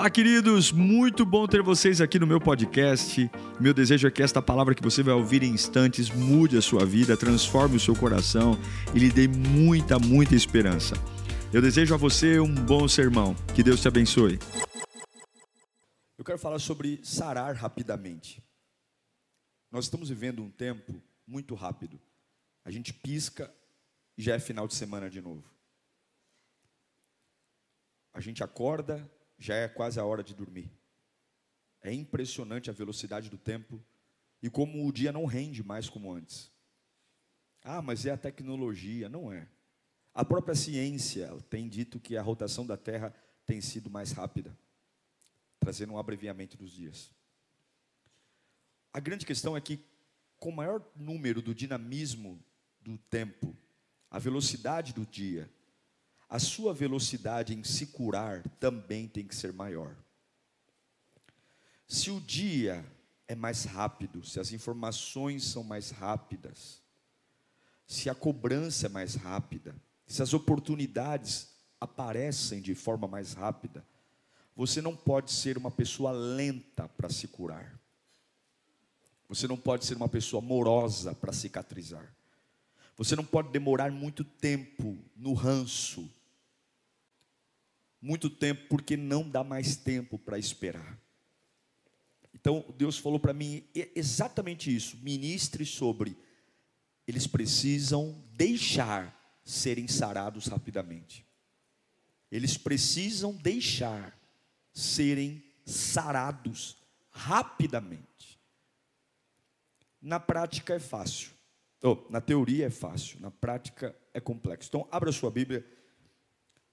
Fala, queridos! Muito bom ter vocês aqui no meu podcast. Meu desejo é que esta palavra que você vai ouvir em instantes mude a sua vida, transforme o seu coração e lhe dê muita, muita esperança. Eu desejo a você um bom sermão. Que Deus te abençoe. Eu quero falar sobre sarar rapidamente. Nós estamos vivendo um tempo muito rápido. A gente pisca e já é final de semana de novo. A gente acorda, já é quase a hora de dormir. É impressionante a velocidade do tempo e como o dia não rende mais como antes. Ah, mas é a tecnologia, não é. A própria ciência tem dito que a rotação da Terra tem sido mais rápida, trazendo um abreviamento dos dias. A grande questão é que, com o maior número do dinamismo do tempo, a velocidade do dia, a sua velocidade em se curar também tem que ser maior. Se o dia é mais rápido, se as informações são mais rápidas, se a cobrança é mais rápida, se as oportunidades aparecem de forma mais rápida, você não pode ser uma pessoa lenta para se curar. Você não pode ser uma pessoa morosa para cicatrizar. Você não pode demorar muito tempo no ranço, muito tempo, porque não dá mais tempo para esperar. Então, Deus falou para mim exatamente isso: ministre sobre, eles precisam deixar serem sarados rapidamente. Eles precisam deixar serem sarados rapidamente. Na prática é fácil. Oh, na teoria é fácil, na prática é complexo. Então, abra sua Bíblia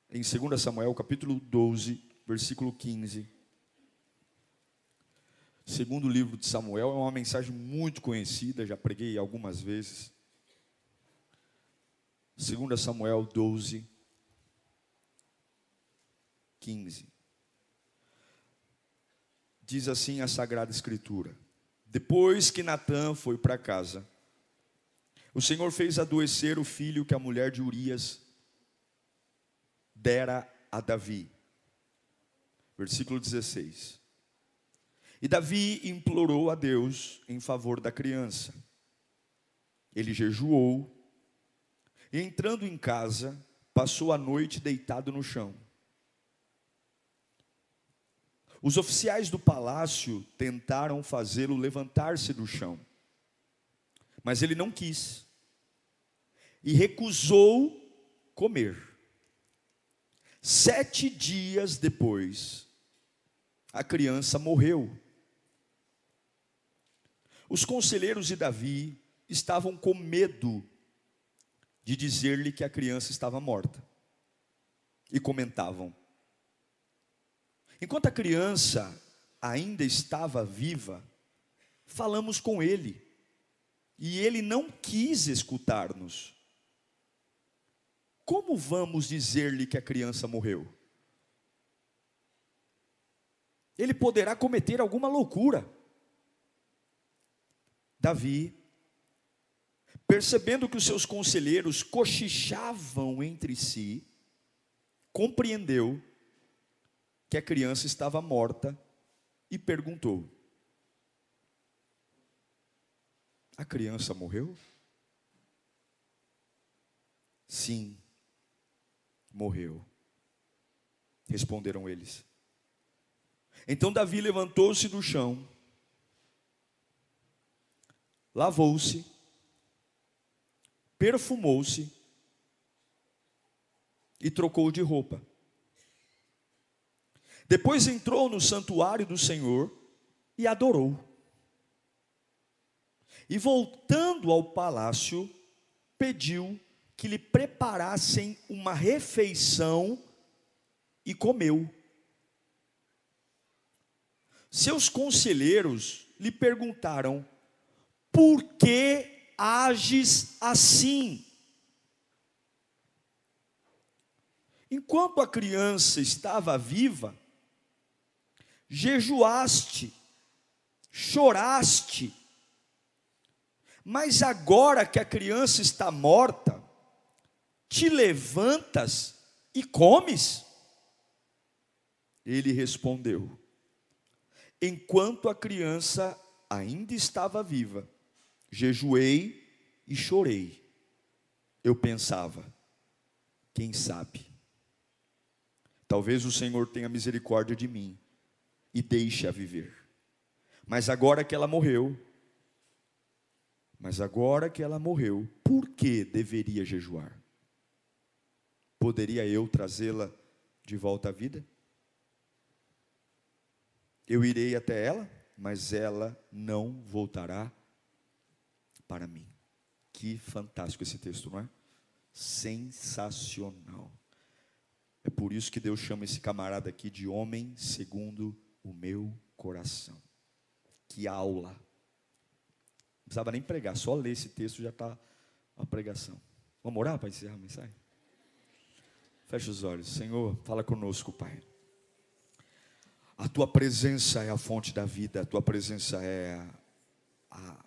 em 2 Samuel, capítulo 12, versículo 15. Segundo livro de Samuel, é uma mensagem muito conhecida, já preguei algumas vezes. 2 Samuel 12, 15. Diz assim a Sagrada Escritura: Depois que Natã foi para casa, o Senhor fez adoecer o filho que a mulher de Urias dera a Davi. Versículo 16. E Davi implorou a Deus em favor da criança. Ele jejuou, e entrando em casa, passou a noite deitado no chão. Os oficiais do palácio tentaram fazê-lo levantar-se do chão, mas ele não quis e recusou comer. Sete dias depois, a criança morreu. Os conselheiros de Davi estavam com medo de dizer-lhe que a criança estava morta. E comentavam: Enquanto a criança ainda estava viva, falamos com ele, e ele não quis escutar-nos. Como vamos dizer-lhe que a criança morreu? Ele poderá cometer alguma loucura. Davi, percebendo que os seus conselheiros cochichavam entre si, compreendeu que a criança estava morta e perguntou: A criança morreu? Sim, morreu. Responderam eles. Então Davi levantou-se do chão, lavou-se, perfumou-se e trocou de roupa. Depois entrou no santuário do Senhor e adorou. E voltando ao palácio, pediu que lhe preparassem uma refeição e comeu. Seus conselheiros lhe perguntaram: Por que ages assim? Enquanto a criança estava viva, jejuaste, choraste, mas agora que a criança está morta, te levantas e comes? Ele respondeu: Enquanto a criança ainda estava viva, jejuei e chorei. Eu pensava, quem sabe? Talvez o Senhor tenha misericórdia de mim e deixe-a viver. Mas agora que ela morreu, mas agora que ela morreu, por que deveria jejuar? Poderia eu trazê-la de volta à vida? Eu irei até ela, mas ela não voltará para mim. Que fantástico esse texto, não é? Sensacional. É por isso que Deus chama esse camarada aqui de homem segundo o meu coração. Que aula. Não precisava nem pregar, só ler esse texto já está uma pregação. Vamos orar para encerrar a mensagem? Feche os olhos. Senhor, fala conosco, Pai. A tua presença é a fonte da vida, a tua presença é a, a,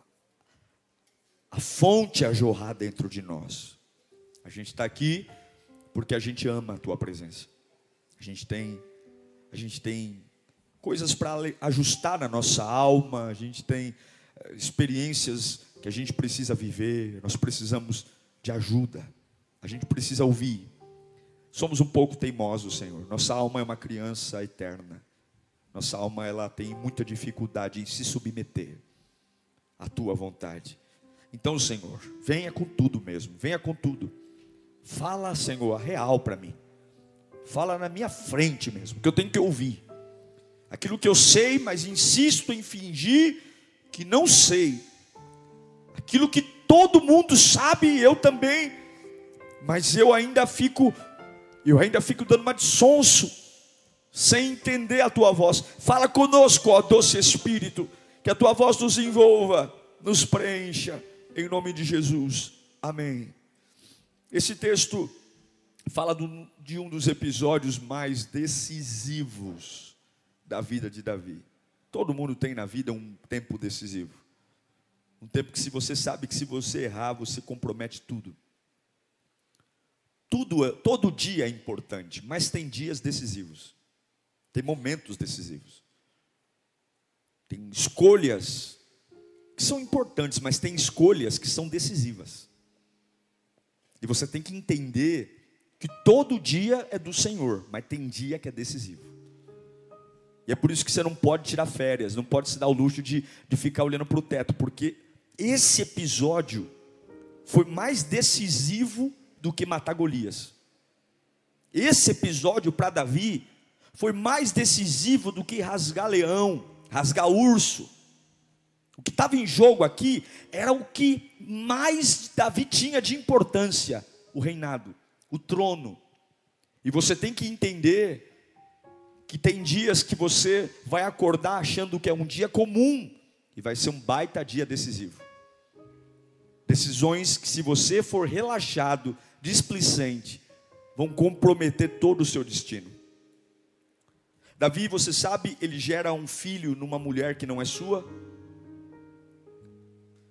a fonte a jorrar dentro de nós. A gente está aqui porque a gente ama a tua presença. A gente tem, a gente tem coisas para ajustar na nossa alma, a gente tem eh, experiências que a gente precisa viver, nós precisamos de ajuda, a gente precisa ouvir. Somos um pouco teimosos, Senhor. Nossa alma é uma criança eterna. Nossa alma ela tem muita dificuldade em se submeter à tua vontade. Então, Senhor, venha com tudo mesmo, venha com tudo. Fala, Senhor, a real para mim. Fala na minha frente mesmo, que eu tenho que ouvir. Aquilo que eu sei, mas insisto em fingir que não sei. Aquilo que todo mundo sabe, eu também, mas eu ainda fico eu ainda fico dando uma de sonso sem entender a tua voz. Fala conosco, ó doce Espírito, que a tua voz nos envolva, nos preencha, em nome de Jesus. Amém. Esse texto fala de um dos episódios mais decisivos da vida de Davi. Todo mundo tem na vida um tempo decisivo. Um tempo que se você sabe que se você errar, você compromete tudo. Tudo, todo dia é importante, mas tem dias decisivos. Tem momentos decisivos. Tem escolhas que são importantes, mas tem escolhas que são decisivas. E você tem que entender que todo dia é do Senhor, mas tem dia que é decisivo. E é por isso que você não pode tirar férias, não pode se dar o luxo de, de ficar olhando para o teto, porque esse episódio foi mais decisivo do que matar Golias. Esse episódio para Davi foi mais decisivo do que rasgar leão, rasgar urso. O que estava em jogo aqui era o que mais Davi tinha de importância: o reinado, o trono. E você tem que entender que tem dias que você vai acordar achando que é um dia comum e vai ser um baita dia decisivo. Decisões que, se você for relaxado, displicente, vão comprometer todo o seu destino. Davi, você sabe, ele gera um filho numa mulher que não é sua.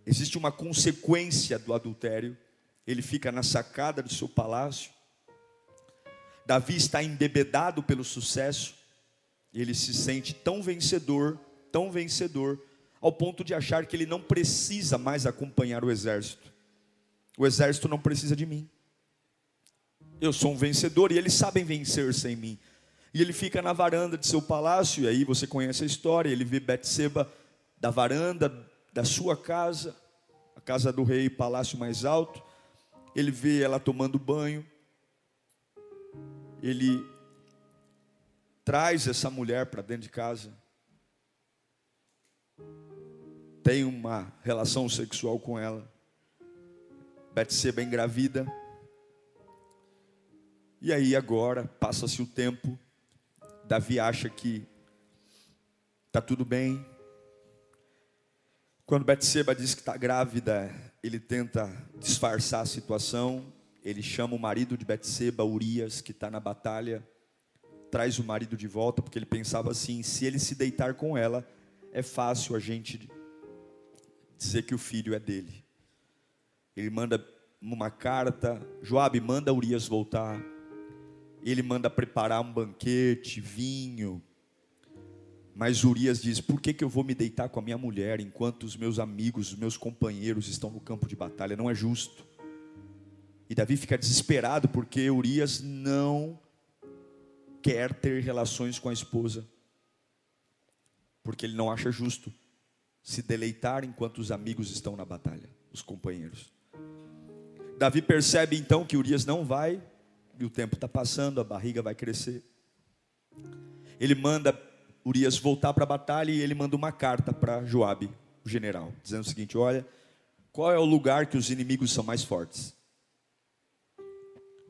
Existe uma consequência do adultério. Ele fica na sacada do seu palácio. Davi está embebedado pelo sucesso. Ele se sente tão vencedor, tão vencedor, ao ponto de achar que ele não precisa mais acompanhar o exército. O exército não precisa de mim. Eu sou um vencedor e eles sabem vencer sem mim. E ele fica na varanda de seu palácio, e aí você conhece a história, ele vê Betseba da varanda da sua casa, a casa do rei, palácio mais alto. Ele vê ela tomando banho. Ele traz essa mulher para dentro de casa. Tem uma relação sexual com ela. Betseba engravida. E aí agora passa-se o tempo Davi acha que está tudo bem. Quando Betseba diz que está grávida, ele tenta disfarçar a situação. Ele chama o marido de Betseba, Urias, que está na batalha, traz o marido de volta, porque ele pensava assim: se ele se deitar com ela, é fácil a gente dizer que o filho é dele. Ele manda uma carta, Joabe manda Urias voltar ele manda preparar um banquete, vinho, Mas Urias diz: Por que, que eu vou me deitar com a minha mulher enquanto os meus amigos, os meus companheiros estão no campo de batalha? Não é justo. E Davi fica desesperado porque Urias não quer ter relações com a esposa, porque ele não acha justo se deleitar enquanto os amigos estão na batalha, os companheiros. Davi percebe então que Urias não vai, e o tempo está passando, a barriga vai crescer. Ele manda Urias voltar para a batalha e ele manda uma carta para Joabe, o general, dizendo o seguinte: Olha, qual é o lugar que os inimigos são mais fortes?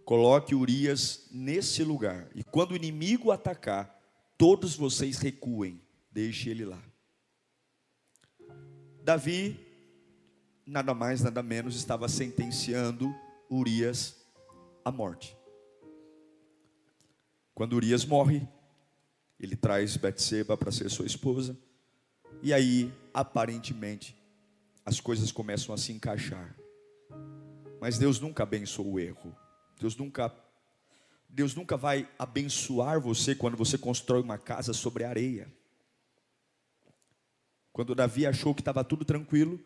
Coloque Urias nesse lugar, e quando o inimigo atacar, todos vocês recuem, deixe ele lá. Davi, nada mais, nada menos, estava sentenciando Urias à morte. Quando Urias morre, ele traz Betseba para ser sua esposa. E aí, aparentemente, as coisas começam a se encaixar. Mas Deus nunca abençoa o erro. Deus nunca Deus nunca vai abençoar você quando você constrói uma casa sobre areia. Quando Davi achou que estava tudo tranquilo,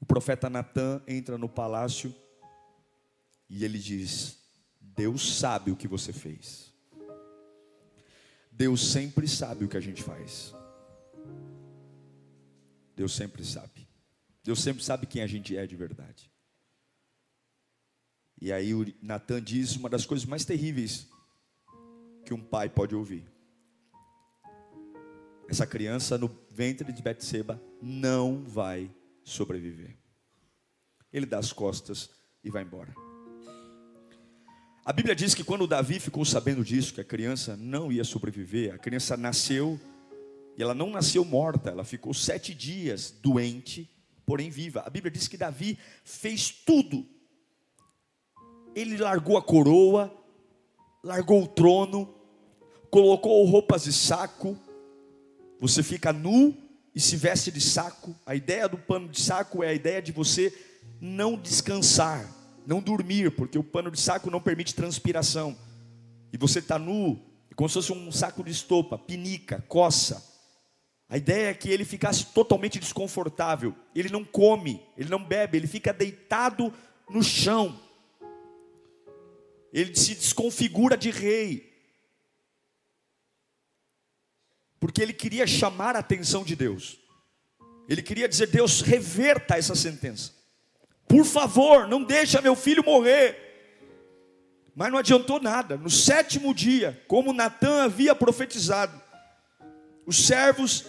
o profeta Natan entra no palácio e ele diz: Deus sabe o que você fez. Deus sempre sabe o que a gente faz. Deus sempre sabe. Deus sempre sabe quem a gente é de verdade. E aí o Natan diz uma das coisas mais terríveis que um pai pode ouvir. Essa criança no ventre de Betseba não vai sobreviver. Ele dá as costas e vai embora. A Bíblia diz que quando Davi ficou sabendo disso, que a criança não ia sobreviver, a criança nasceu, e ela não nasceu morta, ela ficou sete dias doente, porém viva. A Bíblia diz que Davi fez tudo. Ele largou a coroa, largou o trono, colocou roupas de saco. Você fica nu e se veste de saco. A ideia do pano de saco é a ideia de você não descansar não dormir, porque o pano de saco não permite transpiração. E você está nu, como se fosse um saco de estopa, pinica, coça. A ideia é que ele ficasse totalmente desconfortável. Ele não come, ele não bebe, ele fica deitado no chão. Ele se desconfigura de rei. Porque ele queria chamar a atenção de Deus. Ele queria dizer: Deus, reverta essa sentença. Por favor, não deixa meu filho morrer. Mas não adiantou nada. No sétimo dia, como Natan havia profetizado, os servos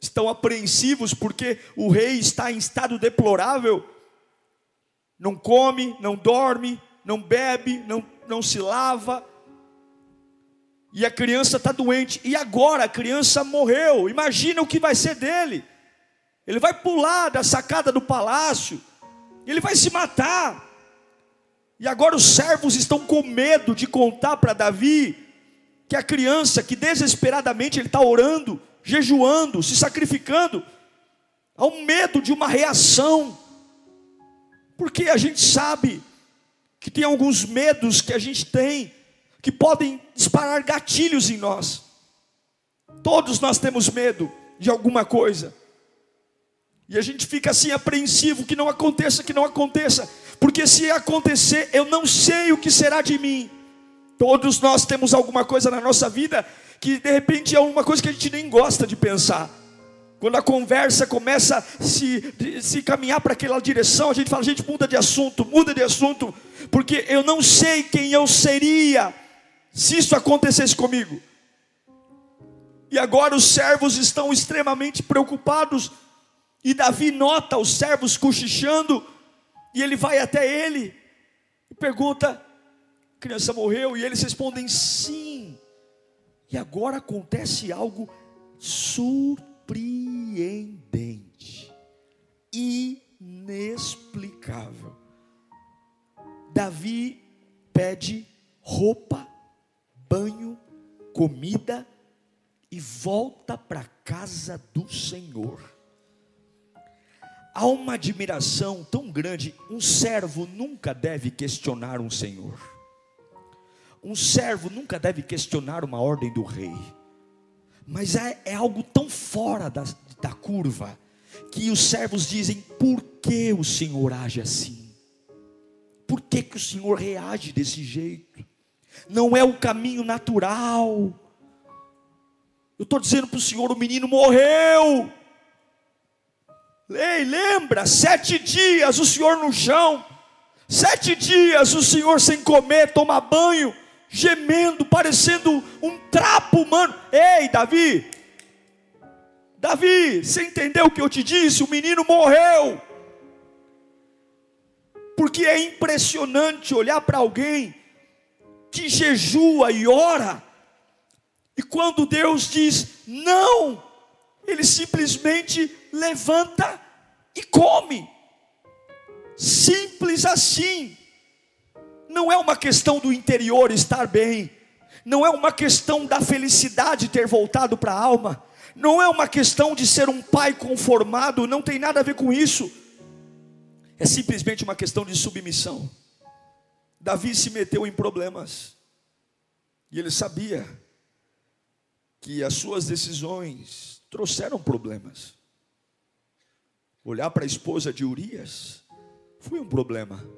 estão apreensivos porque o rei está em estado deplorável. Não come, não dorme, não bebe, não, não se lava. E a criança está doente. E agora a criança morreu. Imagina o que vai ser dele. Ele vai pular da sacada do palácio ele vai se matar. E agora os servos estão com medo de contar para Davi que a criança que desesperadamente ele está orando, jejuando, se sacrificando, há um medo de uma reação, porque a gente sabe que tem alguns medos que a gente tem que podem disparar gatilhos em nós. Todos nós temos medo de alguma coisa. E a gente fica assim apreensivo que não aconteça, que não aconteça, porque se acontecer, eu não sei o que será de mim. Todos nós temos alguma coisa na nossa vida que de repente é uma coisa que a gente nem gosta de pensar. Quando a conversa começa a se, se caminhar para aquela direção, a gente fala, a gente muda de assunto, muda de assunto, porque eu não sei quem eu seria se isso acontecesse comigo. E agora os servos estão extremamente preocupados e Davi nota os servos cochichando, e ele vai até ele e pergunta: a criança morreu? E eles respondem: sim. E agora acontece algo surpreendente, inexplicável. Davi pede roupa, banho, comida e volta para a casa do Senhor há uma admiração tão grande. Um servo nunca deve questionar um senhor. Um servo nunca deve questionar uma ordem do rei. Mas é, é algo tão fora da, da curva que os servos dizem: por que o Senhor age assim? Por que, que o Senhor reage desse jeito? Não é o caminho natural. Eu estou dizendo para o Senhor: o menino morreu. Ei, lembra? Sete dias o Senhor no chão, sete dias o Senhor sem comer, tomar banho, gemendo, parecendo um trapo humano. Ei, Davi, Davi, você entendeu o que eu te disse? O menino morreu. Porque é impressionante olhar para alguém que jejua e ora, e quando Deus diz não, ele simplesmente levanta e come. Simples assim. Não é uma questão do interior estar bem, não é uma questão da felicidade ter voltado para a alma, não é uma questão de ser um pai conformado, não tem nada a ver com isso. É simplesmente uma questão de submissão. Davi se meteu em problemas. E ele sabia que as suas decisões trouxeram problemas. Olhar para a esposa de Urias foi um problema.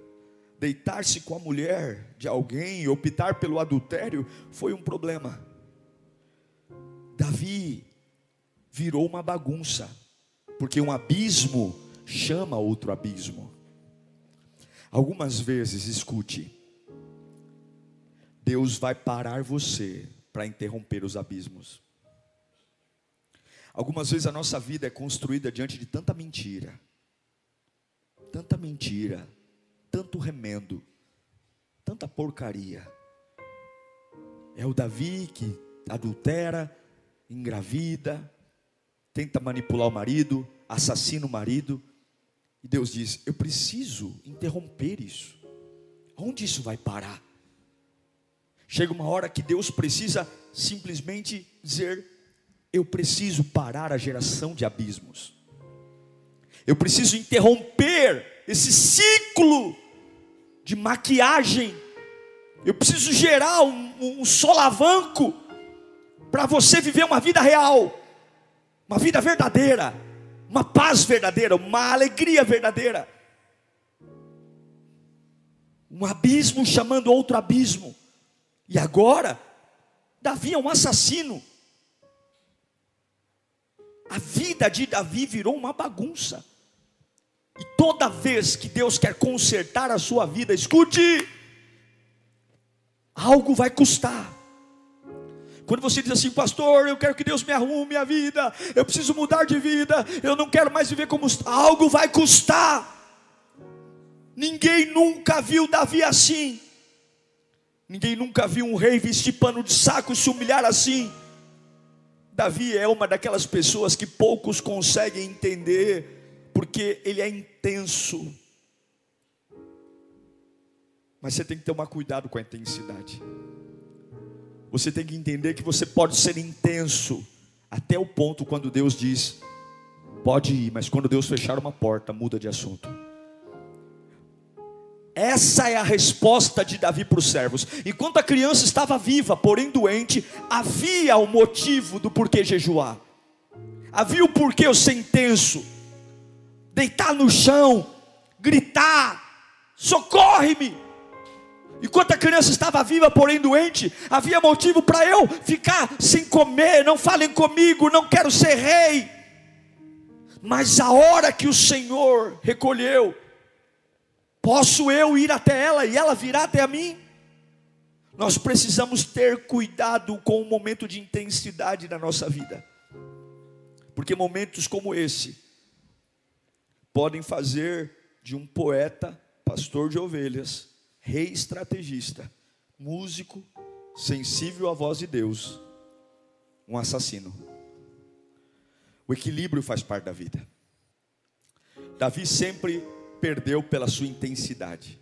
Deitar-se com a mulher de alguém, optar pelo adultério, foi um problema. Davi virou uma bagunça, porque um abismo chama outro abismo. Algumas vezes, escute, Deus vai parar você para interromper os abismos. Algumas vezes a nossa vida é construída diante de tanta mentira, tanta mentira, tanto remendo, tanta porcaria. É o Davi que adultera, engravida, tenta manipular o marido, assassina o marido. E Deus diz: Eu preciso interromper isso. Onde isso vai parar? Chega uma hora que Deus precisa simplesmente dizer: Eu preciso parar a geração de abismos. Eu preciso interromper esse ciclo de maquiagem. Eu preciso gerar um, um solavanco para você viver uma vida real uma vida verdadeira, uma paz verdadeira, uma alegria verdadeira. Um abismo chamando outro abismo. E agora, Davi é um assassino. A vida de Davi virou uma bagunça. E toda vez que Deus quer consertar a sua vida, escute, algo vai custar. Quando você diz assim, pastor, eu quero que Deus me arrume a vida, eu preciso mudar de vida, eu não quero mais viver como algo vai custar. Ninguém nunca viu Davi assim. Ninguém nunca viu um rei vestir pano de saco e se humilhar assim. Davi é uma daquelas pessoas que poucos conseguem entender, porque ele é intenso. Mas você tem que tomar cuidado com a intensidade. Você tem que entender que você pode ser intenso até o ponto quando Deus diz: pode ir, mas quando Deus fechar uma porta, muda de assunto. Essa é a resposta de Davi para os servos. Enquanto a criança estava viva, porém doente, havia o motivo do porquê jejuar. Havia o porquê eu ser intenso. Deitar no chão, gritar: socorre-me Enquanto a criança estava viva, porém doente, havia motivo para eu ficar sem comer. Não falem comigo, não quero ser rei. Mas a hora que o Senhor recolheu, posso eu ir até ela e ela virá até a mim? Nós precisamos ter cuidado com o momento de intensidade da nossa vida, porque momentos como esse podem fazer de um poeta, pastor de ovelhas, rei estrategista, músico, sensível à voz de Deus, um assassino. O equilíbrio faz parte da vida. Davi sempre perdeu pela sua intensidade.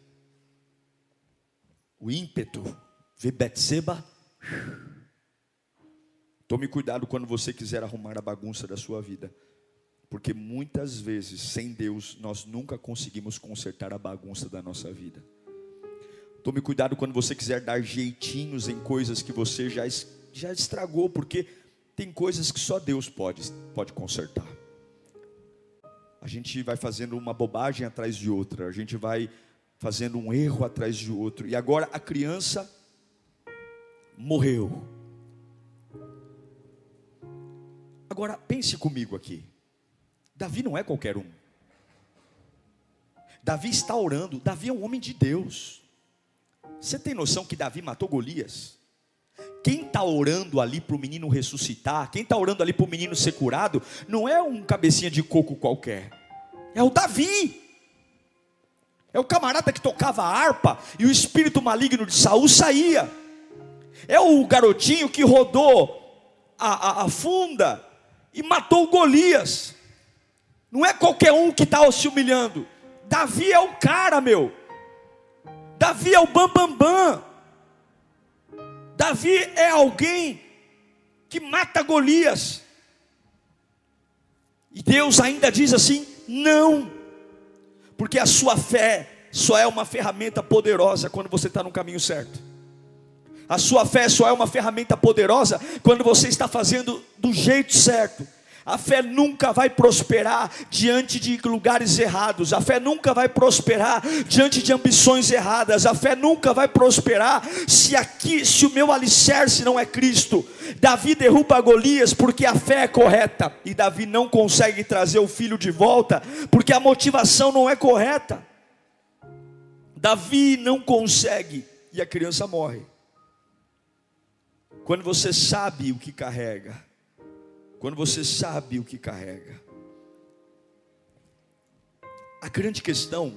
O ímpeto, vê Betseba. Tome cuidado quando você quiser arrumar a bagunça da sua vida. Porque muitas vezes, sem Deus, nós nunca conseguimos consertar a bagunça da nossa vida. Tome cuidado quando você quiser dar jeitinhos em coisas que você já, já estragou, porque tem coisas que só Deus pode, pode consertar. A gente vai fazendo uma bobagem atrás de outra, a gente vai fazendo um erro atrás de outro, e agora a criança morreu. Agora pense comigo aqui. Davi não é qualquer um. Davi está orando, Davi é um homem de Deus. Você tem noção que Davi matou Golias? Quem está orando ali para o menino ressuscitar, quem está orando ali para o menino ser curado, não é um cabecinha de coco qualquer, é o Davi. É o camarada que tocava a harpa e o espírito maligno de Saul saía. É o garotinho que rodou a, a, a funda e matou Golias. Não é qualquer um que está se humilhando. Davi é o cara, meu. Davi é o bambambam. Bam, bam. Davi é alguém que mata Golias. E Deus ainda diz assim: não, porque a sua fé só é uma ferramenta poderosa quando você está no caminho certo. A sua fé só é uma ferramenta poderosa quando você está fazendo do jeito certo. A fé nunca vai prosperar diante de lugares errados. A fé nunca vai prosperar diante de ambições erradas. A fé nunca vai prosperar se aqui, se o meu alicerce não é Cristo. Davi derruba Golias porque a fé é correta e Davi não consegue trazer o filho de volta porque a motivação não é correta. Davi não consegue e a criança morre. Quando você sabe o que carrega, quando você sabe o que carrega. A grande questão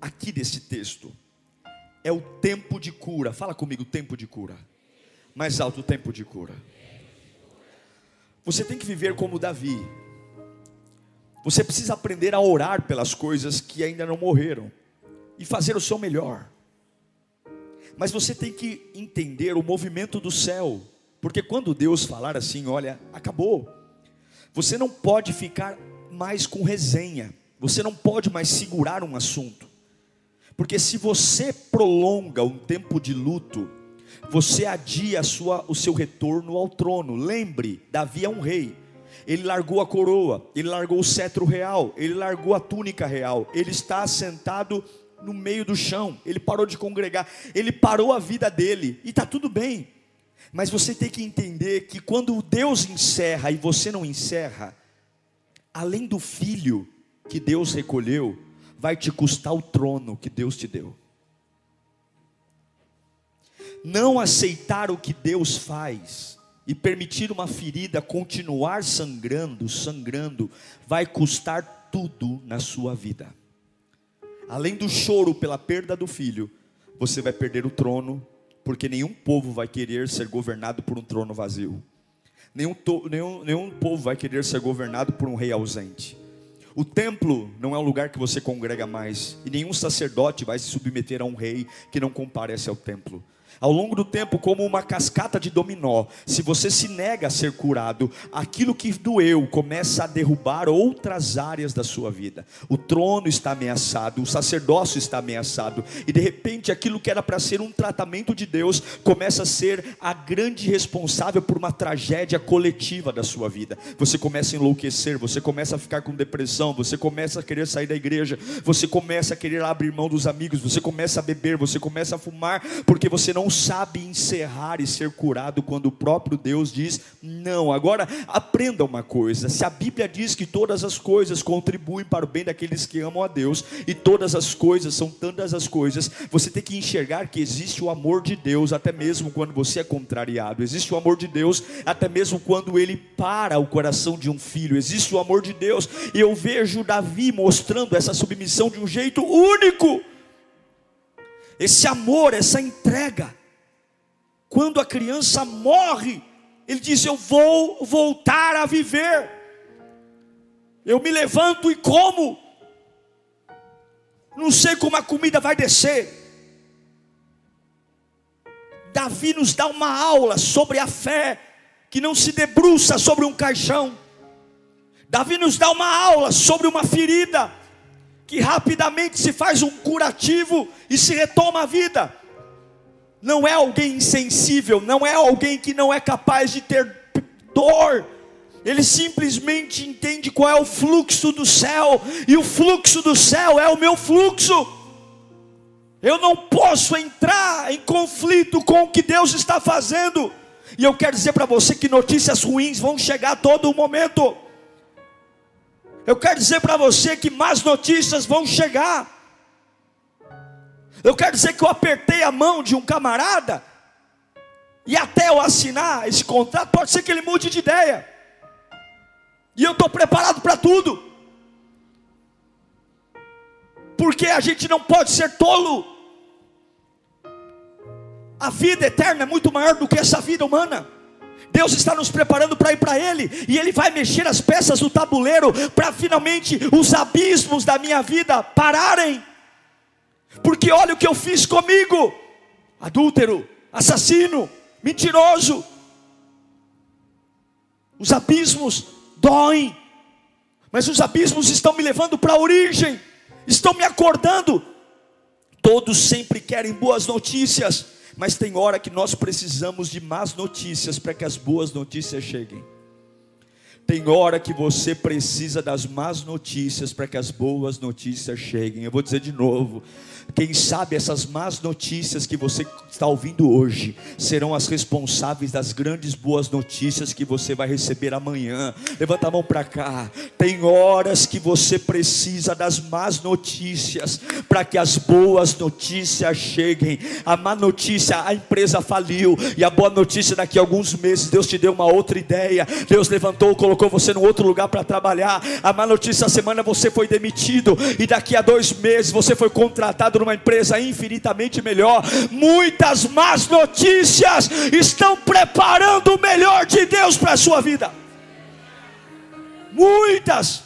aqui desse texto é o tempo de cura. Fala comigo, tempo de cura. Mais alto, tempo de cura. Você tem que viver como Davi. Você precisa aprender a orar pelas coisas que ainda não morreram e fazer o seu melhor. Mas você tem que entender o movimento do céu, porque quando Deus falar assim, olha, acabou. Você não pode ficar mais com resenha. Você não pode mais segurar um assunto. Porque se você prolonga um tempo de luto, você adia sua, o seu retorno ao trono. Lembre, Davi é um rei. Ele largou a coroa, ele largou o cetro real, ele largou a túnica real. Ele está sentado no meio do chão, ele parou de congregar, ele parou a vida dele, e está tudo bem, mas você tem que entender que quando Deus encerra e você não encerra, além do filho que Deus recolheu, vai te custar o trono que Deus te deu. Não aceitar o que Deus faz e permitir uma ferida continuar sangrando, sangrando, vai custar tudo na sua vida além do choro pela perda do filho, você vai perder o trono, porque nenhum povo vai querer ser governado por um trono vazio. Nenhum, nenhum, nenhum povo vai querer ser governado por um rei ausente. O templo não é um lugar que você congrega mais, e nenhum sacerdote vai se submeter a um rei que não comparece ao templo. Ao longo do tempo, como uma cascata de dominó, se você se nega a ser curado, aquilo que doeu começa a derrubar outras áreas da sua vida. O trono está ameaçado, o sacerdócio está ameaçado, e de repente aquilo que era para ser um tratamento de Deus começa a ser a grande responsável por uma tragédia coletiva da sua vida. Você começa a enlouquecer, você começa a ficar com depressão, você começa a querer sair da igreja, você começa a querer abrir mão dos amigos, você começa a beber, você começa a fumar, porque você não sabe encerrar e ser curado quando o próprio Deus diz não. Agora, aprenda uma coisa: se a Bíblia diz que todas as coisas contribuem para o bem daqueles que amam a Deus, e todas as coisas são tantas as coisas, você tem que enxergar que existe o amor de Deus, até mesmo quando você é contrariado, existe o amor de Deus, até mesmo quando ele para o coração de um filho, existe o amor de Deus, e eu vejo Davi mostrando essa submissão de um jeito único. Esse amor, essa entrega. Quando a criança morre, ele diz: Eu vou voltar a viver. Eu me levanto e como. Não sei como a comida vai descer. Davi nos dá uma aula sobre a fé que não se debruça sobre um caixão. Davi nos dá uma aula sobre uma ferida que rapidamente se faz um curativo e se retoma a vida não é alguém insensível, não é alguém que não é capaz de ter dor. Ele simplesmente entende qual é o fluxo do céu, e o fluxo do céu é o meu fluxo. Eu não posso entrar em conflito com o que Deus está fazendo. E eu quero dizer para você que notícias ruins vão chegar a todo momento. Eu quero dizer para você que más notícias vão chegar. Eu quero dizer que eu apertei a mão de um camarada, e até eu assinar esse contrato, pode ser que ele mude de ideia. E eu estou preparado para tudo. Porque a gente não pode ser tolo. A vida eterna é muito maior do que essa vida humana. Deus está nos preparando para ir para Ele, e Ele vai mexer as peças do tabuleiro para finalmente os abismos da minha vida pararem. Porque olha o que eu fiz comigo: adúltero, assassino, mentiroso. Os abismos doem, mas os abismos estão me levando para a origem, estão me acordando. Todos sempre querem boas notícias, mas tem hora que nós precisamos de más notícias para que as boas notícias cheguem. Tem hora que você precisa das más notícias para que as boas notícias cheguem. Eu vou dizer de novo: quem sabe essas más notícias que você está ouvindo hoje serão as responsáveis das grandes boas notícias que você vai receber amanhã. Levanta a mão para cá. Tem horas que você precisa das más notícias para que as boas notícias cheguem. A má notícia, a empresa faliu, e a boa notícia daqui a alguns meses Deus te deu uma outra ideia. Deus levantou, colocou você num outro lugar para trabalhar. A má notícia a semana você foi demitido e daqui a dois meses você foi contratado numa empresa infinitamente melhor. Muitas más notícias estão preparando o melhor de Deus para a sua vida. Muitas.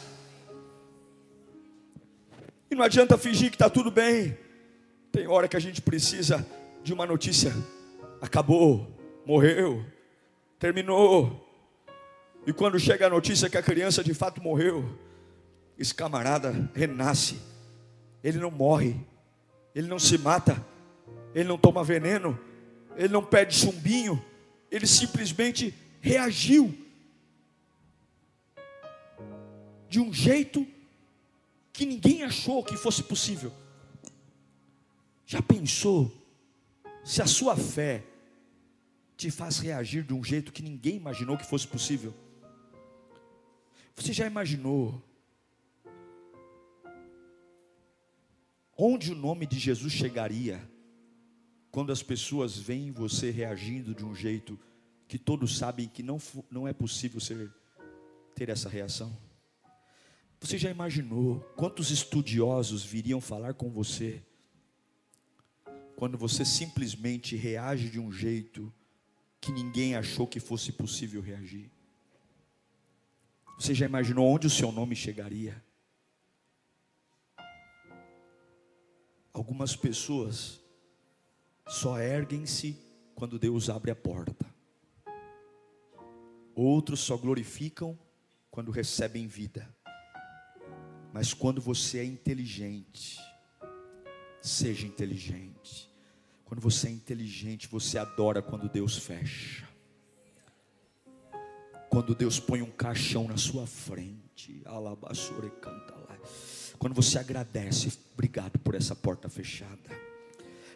E não adianta fingir que está tudo bem. Tem hora que a gente precisa de uma notícia. Acabou, morreu, terminou. E quando chega a notícia que a criança de fato morreu, esse camarada renasce. Ele não morre, ele não se mata, ele não toma veneno, ele não pede chumbinho, ele simplesmente reagiu de um jeito que ninguém achou que fosse possível. Já pensou se a sua fé te faz reagir de um jeito que ninguém imaginou que fosse possível? Você já imaginou Onde o nome de Jesus chegaria quando as pessoas veem você reagindo de um jeito que todos sabem que não, não é possível ser, ter essa reação? Você já imaginou quantos estudiosos viriam falar com você quando você simplesmente reage de um jeito que ninguém achou que fosse possível reagir? Você já imaginou onde o seu nome chegaria? Algumas pessoas só erguem-se quando Deus abre a porta. Outros só glorificam quando recebem vida. Mas quando você é inteligente, seja inteligente. Quando você é inteligente, você adora quando Deus fecha. Quando Deus põe um caixão na sua frente. Alabassore canta lá. Quando você agradece, obrigado por essa porta fechada.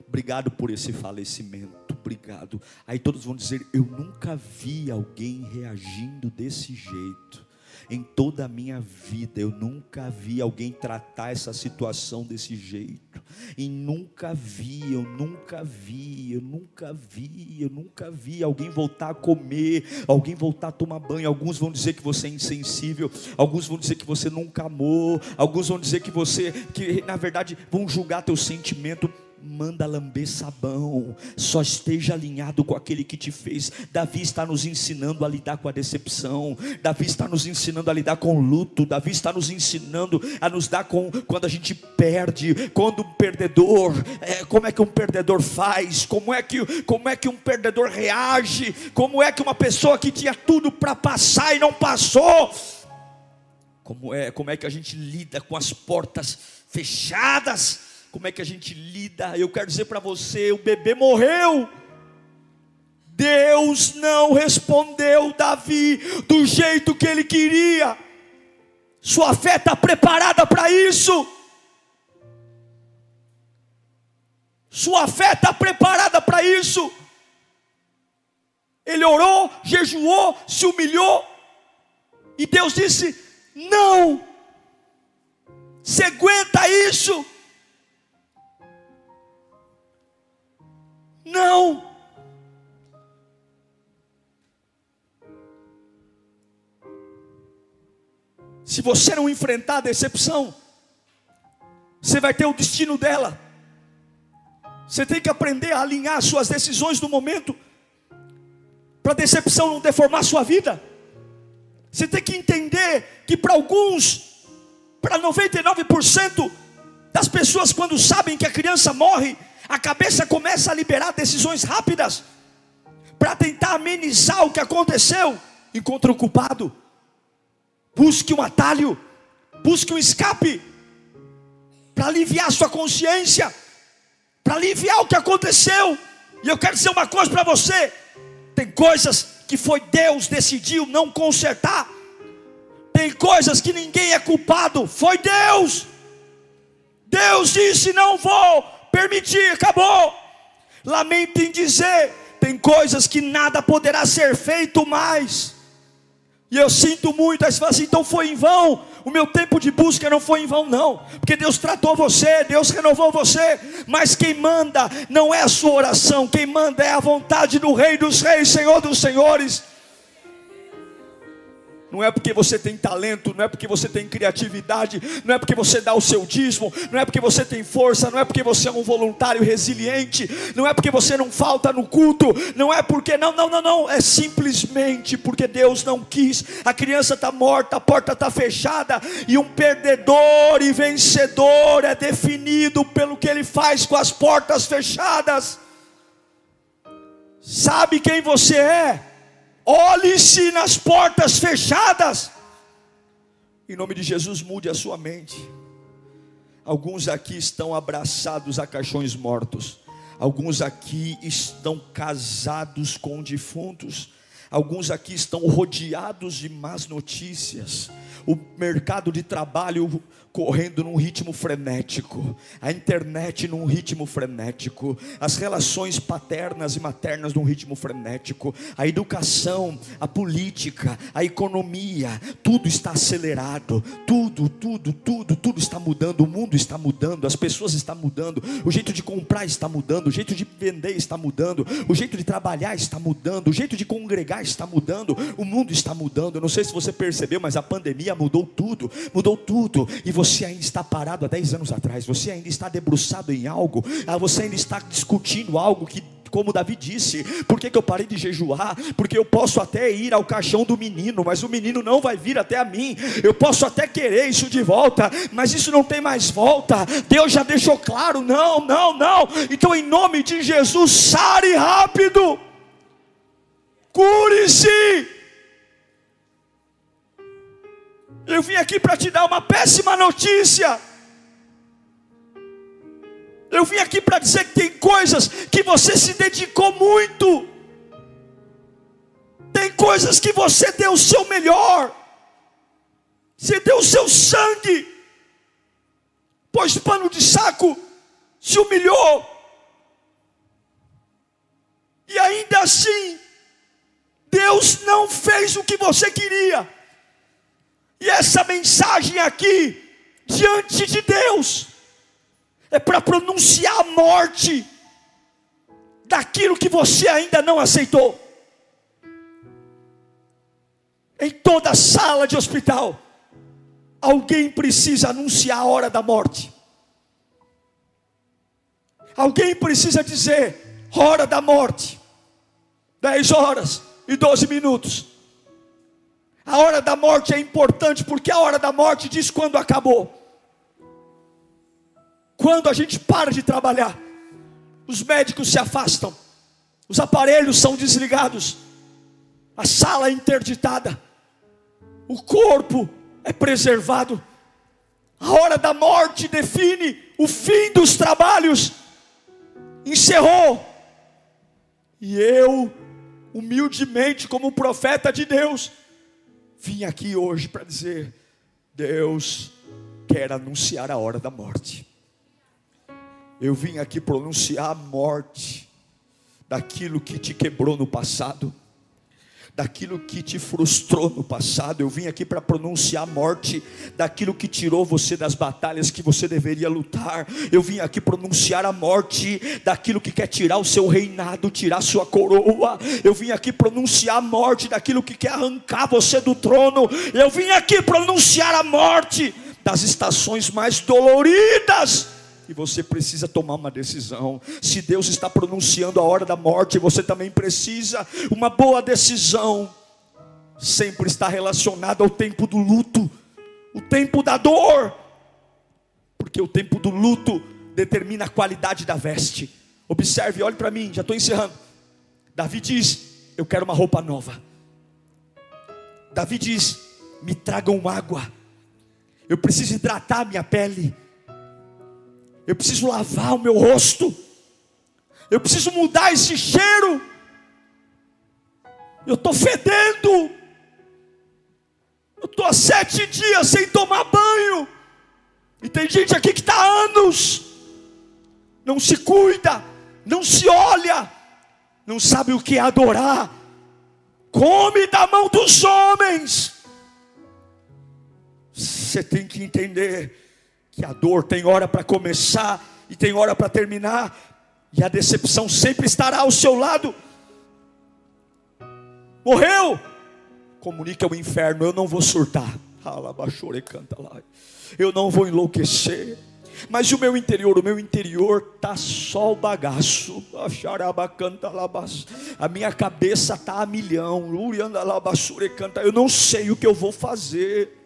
Obrigado por esse falecimento, obrigado. Aí todos vão dizer: Eu nunca vi alguém reagindo desse jeito. Em toda a minha vida, eu nunca vi alguém tratar essa situação desse jeito. E nunca vi, eu nunca vi, eu nunca vi, eu nunca vi alguém voltar a comer, alguém voltar a tomar banho. Alguns vão dizer que você é insensível, alguns vão dizer que você nunca amou, alguns vão dizer que você, que na verdade vão julgar teu sentimento manda lamber sabão, só esteja alinhado com aquele que te fez. Davi está nos ensinando a lidar com a decepção, Davi está nos ensinando a lidar com o luto, Davi está nos ensinando a nos dar com quando a gente perde, quando um perdedor, é, como é que um perdedor faz, como é que, como é que um perdedor reage, como é que uma pessoa que tinha tudo para passar e não passou. Como é, como é que a gente lida com as portas como é que a gente lida. Eu quero dizer para você: o bebê morreu. Deus não respondeu Davi do jeito que ele queria. Sua fé está preparada para isso. Sua fé está preparada para isso. Ele orou, jejuou, se humilhou, e Deus disse: Não, você aguenta isso? Não. Se você não enfrentar a decepção, você vai ter o destino dela. Você tem que aprender a alinhar suas decisões no momento, para a decepção não deformar sua vida. Você tem que entender que para alguns, para 99% das pessoas, quando sabem que a criança morre, a cabeça começa a liberar decisões rápidas para tentar amenizar o que aconteceu. Encontra o culpado, busque um atalho, busque um escape para aliviar sua consciência para aliviar o que aconteceu. E eu quero dizer uma coisa para você: tem coisas que foi Deus decidiu não consertar. Tem coisas que ninguém é culpado, foi Deus. Deus disse: Não vou permitir, acabou. Lamento em dizer: tem coisas que nada poderá ser feito mais. E eu sinto muito, aí você fala assim, então foi em vão. O meu tempo de busca não foi em vão, não. Porque Deus tratou você, Deus renovou você. Mas quem manda não é a sua oração, quem manda é a vontade do Rei dos Reis, Senhor dos Senhores não é porque você tem talento, não é porque você tem criatividade, não é porque você dá o seu dízimo, não é porque você tem força, não é porque você é um voluntário resiliente, não é porque você não falta no culto, não é porque, não, não, não, não, é simplesmente porque Deus não quis. A criança está morta, a porta está fechada, e um perdedor e vencedor é definido pelo que ele faz com as portas fechadas. Sabe quem você é? Olhe-se nas portas fechadas. Em nome de Jesus, mude a sua mente. Alguns aqui estão abraçados a caixões mortos. Alguns aqui estão casados com defuntos. Alguns aqui estão rodeados de más notícias. O mercado de trabalho correndo num ritmo frenético, a internet num ritmo frenético, as relações paternas e maternas num ritmo frenético, a educação, a política, a economia, tudo está acelerado, tudo, tudo, tudo, tudo está mudando, o mundo está mudando, as pessoas estão mudando, o jeito de comprar está mudando, o jeito de vender está mudando, o jeito de trabalhar está mudando, o jeito de congregar está mudando, o mundo está mudando. Eu não sei se você percebeu, mas a pandemia mudou tudo, mudou tudo, e você ainda está parado há 10 anos atrás, você ainda está debruçado em algo, ah, você ainda está discutindo algo que como Davi disse, por que, que, eu parei de jejuar? Porque eu posso até ir ao caixão do menino, mas o menino não vai vir até a mim. Eu posso até querer isso de volta, mas isso não tem mais volta. Deus já deixou claro: não, não, não. Então, em nome de Jesus, sare rápido, cure-se. Eu vim aqui para te dar uma péssima notícia. Eu vim aqui para dizer que tem coisas que você se dedicou muito. Tem coisas que você deu o seu melhor. Você deu o seu sangue. Pôs pano de saco, se humilhou. E ainda assim, Deus não fez o que você queria. E essa mensagem aqui, diante de Deus, é para pronunciar a morte daquilo que você ainda não aceitou. Em toda sala de hospital, alguém precisa anunciar a hora da morte. Alguém precisa dizer, hora da morte, 10 horas e 12 minutos. A hora da morte é importante porque a hora da morte diz quando acabou. Quando a gente para de trabalhar, os médicos se afastam, os aparelhos são desligados, a sala é interditada, o corpo é preservado. A hora da morte define o fim dos trabalhos. Encerrou. E eu humildemente, como profeta de Deus, vim aqui hoje para dizer: Deus quer anunciar a hora da morte. Eu vim aqui pronunciar a morte daquilo que te quebrou no passado daquilo que te frustrou no passado. Eu vim aqui para pronunciar a morte daquilo que tirou você das batalhas que você deveria lutar. Eu vim aqui pronunciar a morte daquilo que quer tirar o seu reinado, tirar sua coroa. Eu vim aqui pronunciar a morte daquilo que quer arrancar você do trono. Eu vim aqui pronunciar a morte das estações mais doloridas e você precisa tomar uma decisão. Se Deus está pronunciando a hora da morte, você também precisa. Uma boa decisão sempre está relacionada ao tempo do luto, o tempo da dor, porque o tempo do luto determina a qualidade da veste. Observe, olhe para mim, já estou encerrando. Davi diz: Eu quero uma roupa nova. Davi diz: Me tragam água. Eu preciso hidratar minha pele eu preciso lavar o meu rosto, eu preciso mudar esse cheiro, eu estou fedendo, eu estou há sete dias sem tomar banho, e tem gente aqui que está há anos, não se cuida, não se olha, não sabe o que é adorar, come da mão dos homens. Você tem que entender que a dor tem hora para começar e tem hora para terminar, e a decepção sempre estará ao seu lado. Morreu? Comunica ao inferno: eu não vou surtar. Eu não vou enlouquecer. Mas o meu interior, o meu interior tá só o bagaço. A minha cabeça tá a milhão. Eu não sei o que eu vou fazer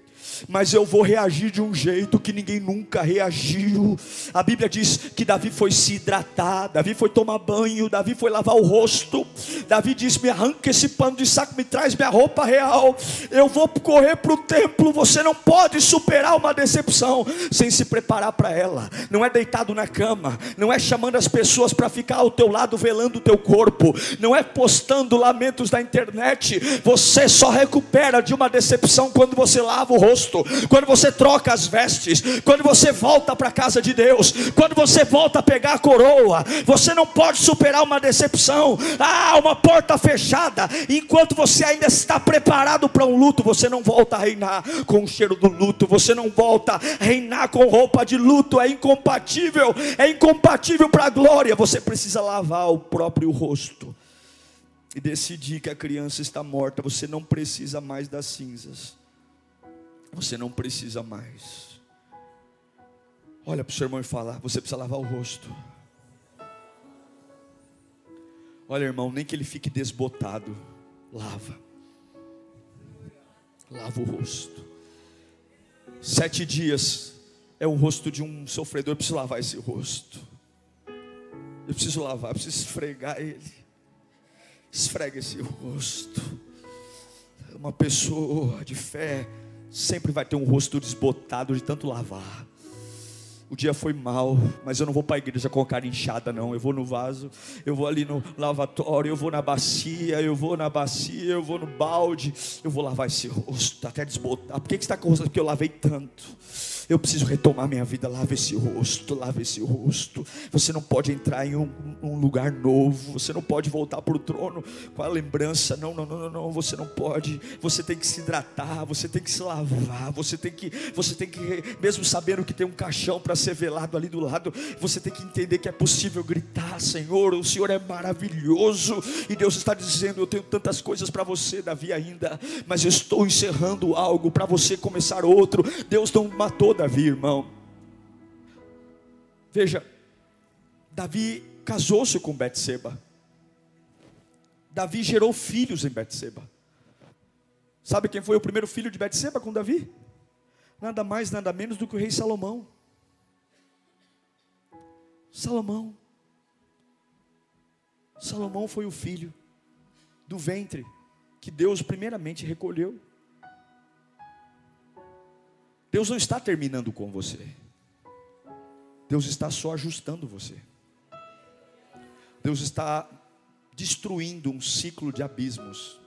mas eu vou reagir de um jeito que ninguém nunca reagiu. A Bíblia diz que Davi foi se hidratar, Davi foi tomar banho, Davi foi lavar o rosto. Davi disse: Me arranca esse pano de saco, me traz minha roupa real. Eu vou correr para o templo. Você não pode superar uma decepção sem se preparar para ela. Não é deitado na cama, não é chamando as pessoas para ficar ao teu lado velando o teu corpo, não é postando lamentos na internet. Você só recupera de uma decepção quando você lava o rosto rosto, quando você troca as vestes, quando você volta para a casa de Deus, quando você volta a pegar a coroa, você não pode superar uma decepção, ah, uma porta fechada, enquanto você ainda está preparado para um luto, você não volta a reinar com o cheiro do luto, você não volta a reinar com roupa de luto, é incompatível, é incompatível para a glória, você precisa lavar o próprio rosto e decidir que a criança está morta, você não precisa mais das cinzas. Você não precisa mais. Olha para o seu irmão e fala: você precisa lavar o rosto. Olha, irmão, nem que ele fique desbotado, lava. Lava o rosto. Sete dias é o rosto de um sofredor. Eu preciso lavar esse rosto. Eu preciso lavar, eu preciso esfregar ele. Esfrega esse rosto. Uma pessoa de fé sempre vai ter um rosto desbotado de tanto lavar. O dia foi mal, mas eu não vou para a igreja com a cara inchada, não. Eu vou no vaso, eu vou ali no lavatório, eu vou na bacia, eu vou na bacia, eu vou no balde, eu vou lavar esse rosto até desbotar. Por que, que você está com o rosto? Porque eu lavei tanto. Eu preciso retomar minha vida. Lava esse rosto, lava esse rosto. Você não pode entrar em um, um lugar novo. Você não pode voltar para o trono com a lembrança. Não, não, não, não, não. Você não pode. Você tem que se hidratar. Você tem que se lavar. Você tem que, você tem que, mesmo sabendo que tem um caixão para ser velado ali do lado, você tem que entender que é possível gritar: Senhor, o Senhor é maravilhoso. E Deus está dizendo: Eu tenho tantas coisas para você, Davi, ainda. Mas eu estou encerrando algo para você começar outro. Deus não matou Davi, irmão. Veja, Davi casou-se com Betseba. Davi gerou filhos em Betseba. Sabe quem foi o primeiro filho de Betseba com Davi? Nada mais, nada menos do que o rei Salomão. Salomão. Salomão foi o filho do ventre que Deus primeiramente recolheu. Deus não está terminando com você. Deus está só ajustando você. Deus está destruindo um ciclo de abismos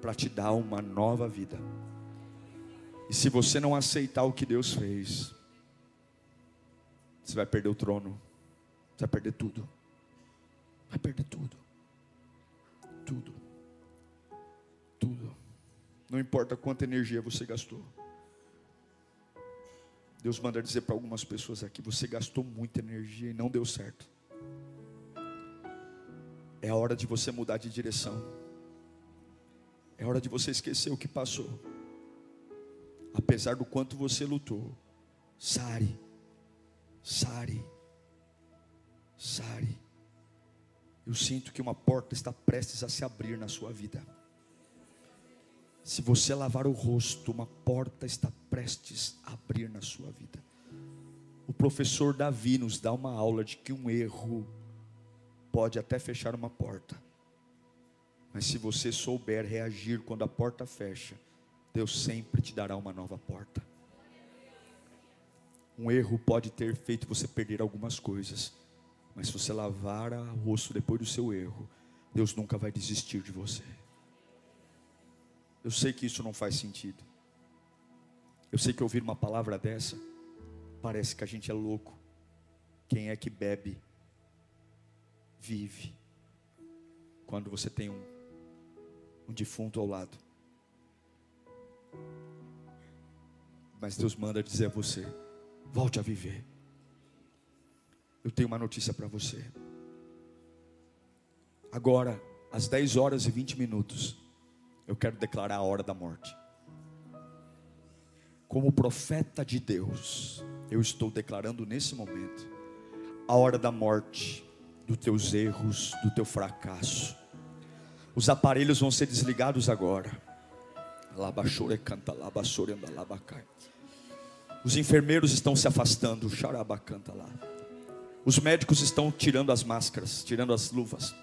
para te dar uma nova vida. E se você não aceitar o que Deus fez, você vai perder o trono, você vai perder tudo. Vai perder tudo. Tudo. Tudo. Não importa quanta energia você gastou. Deus manda dizer para algumas pessoas aqui: você gastou muita energia e não deu certo. É a hora de você mudar de direção. É hora de você esquecer o que passou. Apesar do quanto você lutou, sare, sare, sare. Eu sinto que uma porta está prestes a se abrir na sua vida. Se você lavar o rosto, uma porta está prestes a abrir na sua vida. O professor Davi nos dá uma aula de que um erro pode até fechar uma porta, mas se você souber reagir quando a porta fecha, Deus sempre te dará uma nova porta. Um erro pode ter feito você perder algumas coisas, mas se você lavar o rosto depois do seu erro, Deus nunca vai desistir de você. Eu sei que isso não faz sentido. Eu sei que ouvir uma palavra dessa parece que a gente é louco. Quem é que bebe, vive, quando você tem um, um defunto ao lado. Mas Deus manda dizer a você: volte a viver. Eu tenho uma notícia para você. Agora, às 10 horas e 20 minutos, eu quero declarar a hora da morte. Como profeta de Deus, eu estou declarando nesse momento a hora da morte, dos teus erros, do teu fracasso. Os aparelhos vão ser desligados agora. Labachore canta, labachore anda, labacai. Os enfermeiros estão se afastando, xarabacanta lá. Os médicos estão tirando as máscaras, tirando as luvas.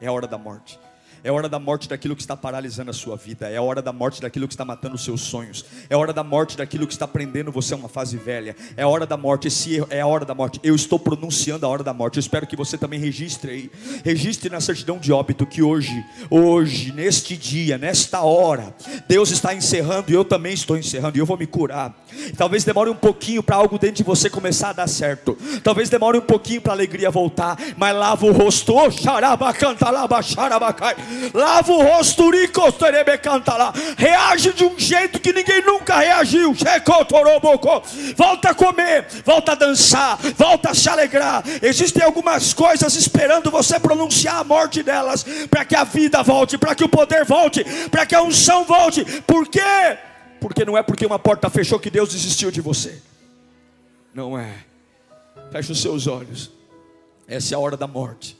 É a hora da morte. É hora da morte daquilo que está paralisando a sua vida. É hora da morte daquilo que está matando os seus sonhos. É hora da morte daquilo que está prendendo você a uma fase velha. É hora da morte. Esse é a hora da morte. Eu estou pronunciando a hora da morte. Eu espero que você também registre aí. Registre na certidão de óbito que hoje, hoje, neste dia, nesta hora, Deus está encerrando e eu também estou encerrando. E eu vou me curar. Talvez demore um pouquinho para algo dentro de você começar a dar certo. Talvez demore um pouquinho para a alegria voltar. Mas lava o rosto. Oh, xarabacanta, lava, xarabacai. Lava o rosto, canta lá. Reage de um jeito que ninguém nunca reagiu. Volta a comer, volta a dançar, volta a se alegrar. Existem algumas coisas esperando você pronunciar a morte delas, para que a vida volte, para que o poder volte, para que a unção volte. Por quê? Porque não é porque uma porta fechou que Deus desistiu de você. Não é. Feche os seus olhos. Essa é a hora da morte.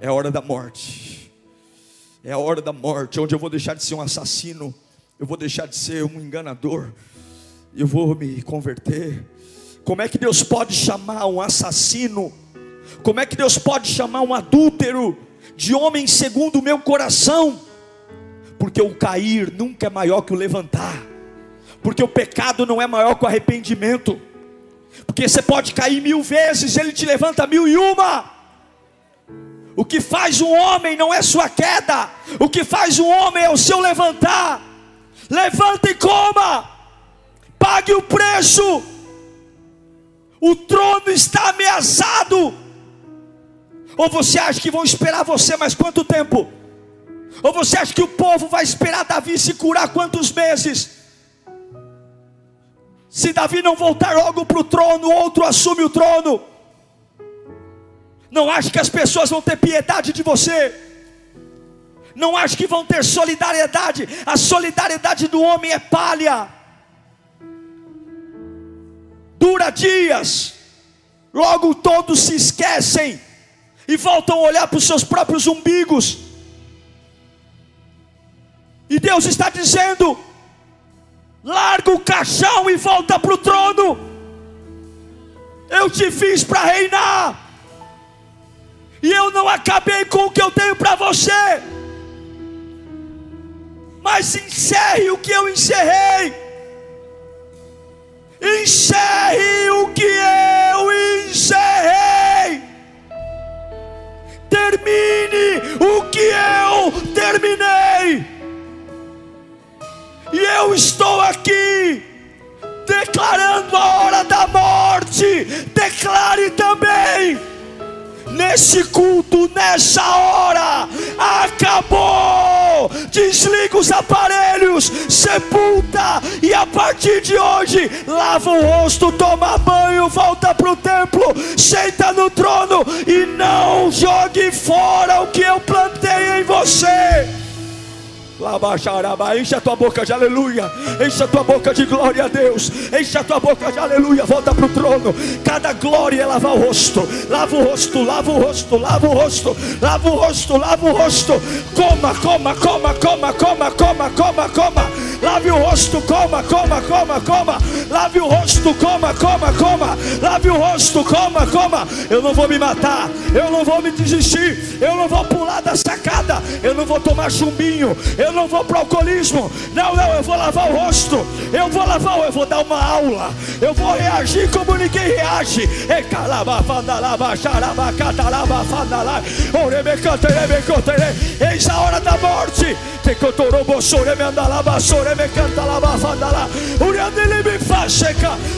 É a hora da morte. É a hora da morte, onde eu vou deixar de ser um assassino, eu vou deixar de ser um enganador, eu vou me converter. Como é que Deus pode chamar um assassino? Como é que Deus pode chamar um adúltero de homem segundo o meu coração? Porque o cair nunca é maior que o levantar, porque o pecado não é maior que o arrependimento, porque você pode cair mil vezes, ele te levanta mil e uma. O que faz um homem não é sua queda, o que faz um homem é o seu levantar. Levanta e coma, pague o preço. O trono está ameaçado. Ou você acha que vão esperar você mais quanto tempo? Ou você acha que o povo vai esperar Davi se curar quantos meses? Se Davi não voltar logo para o trono, outro assume o trono. Não ache que as pessoas vão ter piedade de você. Não ache que vão ter solidariedade. A solidariedade do homem é palha. Dura dias. Logo todos se esquecem e voltam a olhar para os seus próprios umbigos. E Deus está dizendo: larga o caixão e volta para o trono. Eu te fiz para reinar e eu não acabei com o que eu tenho para você. Mas encerre o que eu encerrei. Encerre o que eu encerrei. Termine o que eu terminei. E eu estou aqui declarando a hora da morte. Declare também nesse culto, nessa hora, acabou. Desliga os aparelhos, sepulta e a partir de hoje, lava o rosto, toma banho, volta para o templo, senta no trono e não jogue fora o que eu plantei em você. Enche a tua boca de aleluia. Enche a tua boca de glória a Deus. Enche a tua boca de aleluia. Volta para o trono. Cada glória é lavar o rosto. Lava o rosto, lava o rosto, lava o rosto. Lava o rosto, lava o rosto. Coma, coma, coma, coma, coma, coma, coma, coma. Lave o rosto, coma, coma, coma, coma. Lave o rosto, coma, coma, coma. Lave o rosto, coma, coma. Eu não vou me matar. Eu não vou me desistir. Eu não vou pular da sacada. Eu não vou tomar chumbinho eu não vou para o alcoolismo, não, não, eu vou lavar o rosto, eu vou lavar, eu vou dar uma aula, eu vou reagir como ninguém reage. Eis a hora da morte.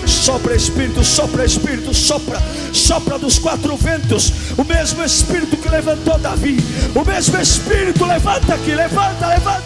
Sopra Espírito, sopra Espírito, sopra, sopra dos quatro ventos. O mesmo Espírito que levantou Davi, o mesmo Espírito levanta aqui, levanta, levanta